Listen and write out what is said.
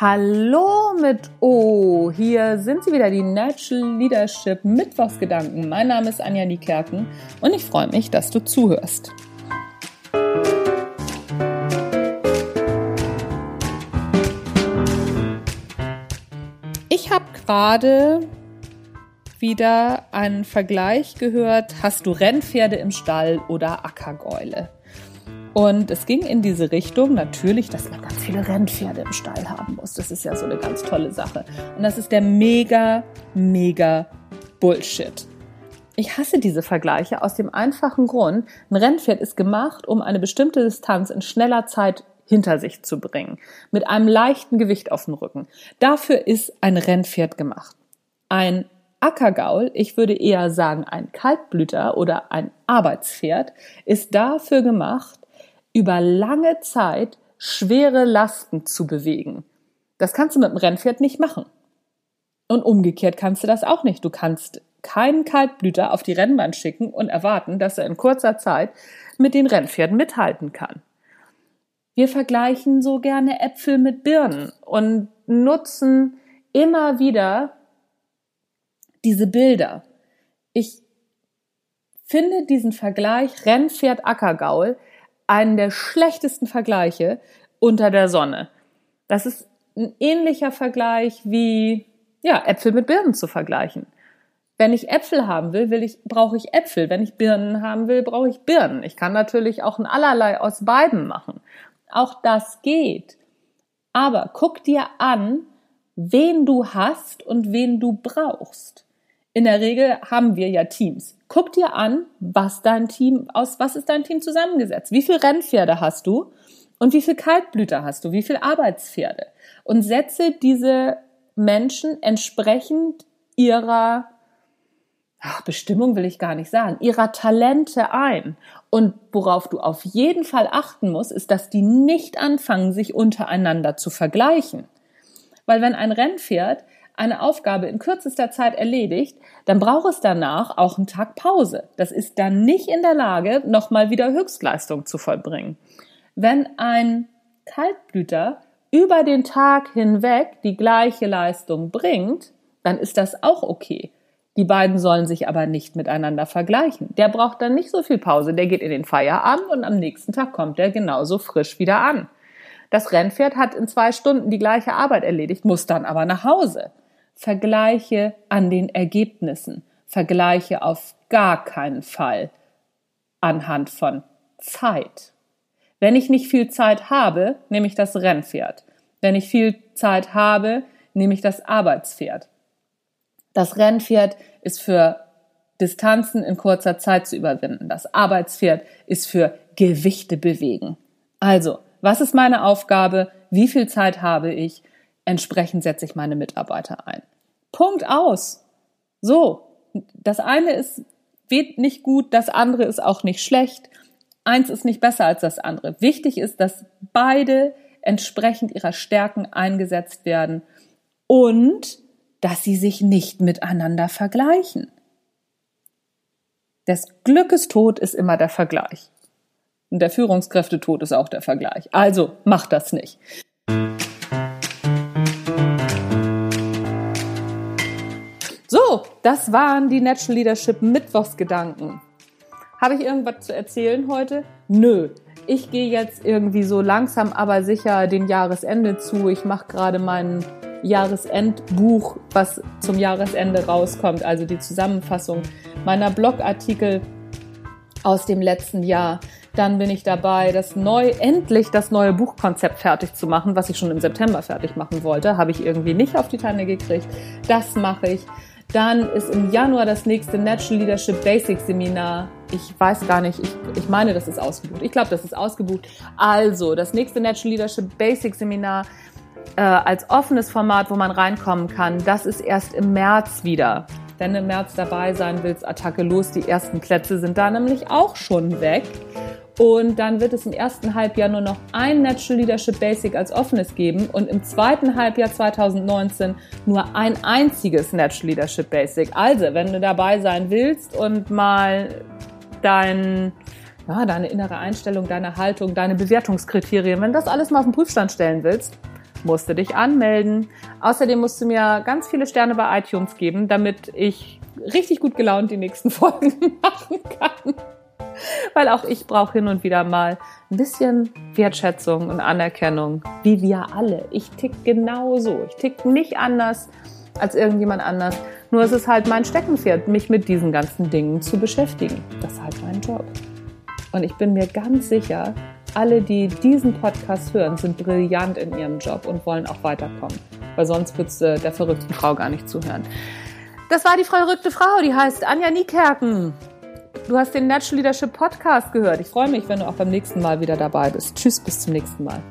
Hallo mit O. Hier sind sie wieder, die Natural Leadership Mittwochsgedanken. Mein Name ist Anja Niekerken und ich freue mich, dass du zuhörst. Ich habe gerade wieder einen Vergleich gehört. Hast du Rennpferde im Stall oder Ackergäule? Und es ging in diese Richtung natürlich, dass man ganz viele Rennpferde im Stall haben muss. Das ist ja so eine ganz tolle Sache. Und das ist der mega, mega Bullshit. Ich hasse diese Vergleiche aus dem einfachen Grund, ein Rennpferd ist gemacht, um eine bestimmte Distanz in schneller Zeit hinter sich zu bringen, mit einem leichten Gewicht auf dem Rücken. Dafür ist ein Rennpferd gemacht. Ein Ackergaul, ich würde eher sagen ein Kaltblüter oder ein Arbeitspferd, ist dafür gemacht, über lange Zeit schwere Lasten zu bewegen. Das kannst du mit dem Rennpferd nicht machen. Und umgekehrt kannst du das auch nicht. Du kannst keinen Kaltblüter auf die Rennbahn schicken und erwarten, dass er in kurzer Zeit mit den Rennpferden mithalten kann. Wir vergleichen so gerne Äpfel mit Birnen und nutzen immer wieder diese Bilder. Ich finde diesen Vergleich Rennpferd Ackergaul einen der schlechtesten Vergleiche unter der Sonne. Das ist ein ähnlicher Vergleich wie ja, Äpfel mit Birnen zu vergleichen. Wenn ich Äpfel haben will, will ich, brauche ich Äpfel. Wenn ich Birnen haben will, brauche ich Birnen. Ich kann natürlich auch ein allerlei aus beiden machen. Auch das geht. Aber guck dir an, wen du hast und wen du brauchst. In der Regel haben wir ja Teams. Guck dir an, was dein Team, aus was ist dein Team zusammengesetzt? Wie viele Rennpferde hast du? Und wie viele Kaltblüter hast du? Wie viele Arbeitspferde? Und setze diese Menschen entsprechend ihrer ach, Bestimmung will ich gar nicht sagen, ihrer Talente ein. Und worauf du auf jeden Fall achten musst, ist, dass die nicht anfangen, sich untereinander zu vergleichen. Weil wenn ein Rennpferd eine Aufgabe in kürzester Zeit erledigt, dann braucht es danach auch einen Tag Pause. Das ist dann nicht in der Lage, nochmal wieder Höchstleistung zu vollbringen. Wenn ein Kaltblüter über den Tag hinweg die gleiche Leistung bringt, dann ist das auch okay. Die beiden sollen sich aber nicht miteinander vergleichen. Der braucht dann nicht so viel Pause. Der geht in den Feierabend und am nächsten Tag kommt er genauso frisch wieder an. Das Rennpferd hat in zwei Stunden die gleiche Arbeit erledigt, muss dann aber nach Hause. Vergleiche an den Ergebnissen. Vergleiche auf gar keinen Fall anhand von Zeit. Wenn ich nicht viel Zeit habe, nehme ich das Rennpferd. Wenn ich viel Zeit habe, nehme ich das Arbeitspferd. Das Rennpferd ist für Distanzen in kurzer Zeit zu überwinden. Das Arbeitspferd ist für Gewichte bewegen. Also, was ist meine Aufgabe? Wie viel Zeit habe ich? Entsprechend setze ich meine Mitarbeiter ein. Punkt aus. So. Das eine ist nicht gut, das andere ist auch nicht schlecht. Eins ist nicht besser als das andere. Wichtig ist, dass beide entsprechend ihrer Stärken eingesetzt werden und dass sie sich nicht miteinander vergleichen. Des Glückes Tod ist immer der Vergleich. Der Führungskräftetod ist auch der Vergleich. Also macht das nicht. So, das waren die Natural Leadership Mittwochsgedanken. Habe ich irgendwas zu erzählen heute? Nö. Ich gehe jetzt irgendwie so langsam aber sicher den Jahresende zu. Ich mache gerade mein Jahresendbuch, was zum Jahresende rauskommt, also die Zusammenfassung meiner Blogartikel aus dem letzten Jahr. Dann bin ich dabei, das neu, endlich das neue Buchkonzept fertig zu machen, was ich schon im September fertig machen wollte. Habe ich irgendwie nicht auf die Tanne gekriegt. Das mache ich. Dann ist im Januar das nächste Natural Leadership Basic Seminar. Ich weiß gar nicht, ich, ich meine, das ist ausgebucht. Ich glaube, das ist ausgebucht. Also, das nächste Natural Leadership Basic Seminar äh, als offenes Format, wo man reinkommen kann, das ist erst im März wieder. Wenn du im März dabei sein willst, Attacke los, die ersten Plätze sind da nämlich auch schon weg. Und dann wird es im ersten Halbjahr nur noch ein Natural Leadership Basic als offenes geben und im zweiten Halbjahr 2019 nur ein einziges Natural Leadership Basic. Also, wenn du dabei sein willst und mal dein, ja, deine innere Einstellung, deine Haltung, deine Bewertungskriterien, wenn das alles mal auf den Prüfstand stellen willst, musst du dich anmelden. Außerdem musst du mir ganz viele Sterne bei iTunes geben, damit ich richtig gut gelaunt die nächsten Folgen machen kann. Weil auch ich brauche hin und wieder mal ein bisschen Wertschätzung und Anerkennung, wie wir alle. Ich tick genauso. Ich tick nicht anders als irgendjemand anders. Nur es ist halt mein Steckenpferd, mich mit diesen ganzen Dingen zu beschäftigen. Das ist halt mein Job. Und ich bin mir ganz sicher, alle, die diesen Podcast hören, sind brillant in ihrem Job und wollen auch weiterkommen. Weil sonst würdest du der verrückten Frau gar nicht zuhören. Das war die verrückte Frau, die heißt Anja Niekerken. Du hast den Natural Leadership Podcast gehört. Ich freue mich, wenn du auch beim nächsten Mal wieder dabei bist. Tschüss, bis zum nächsten Mal.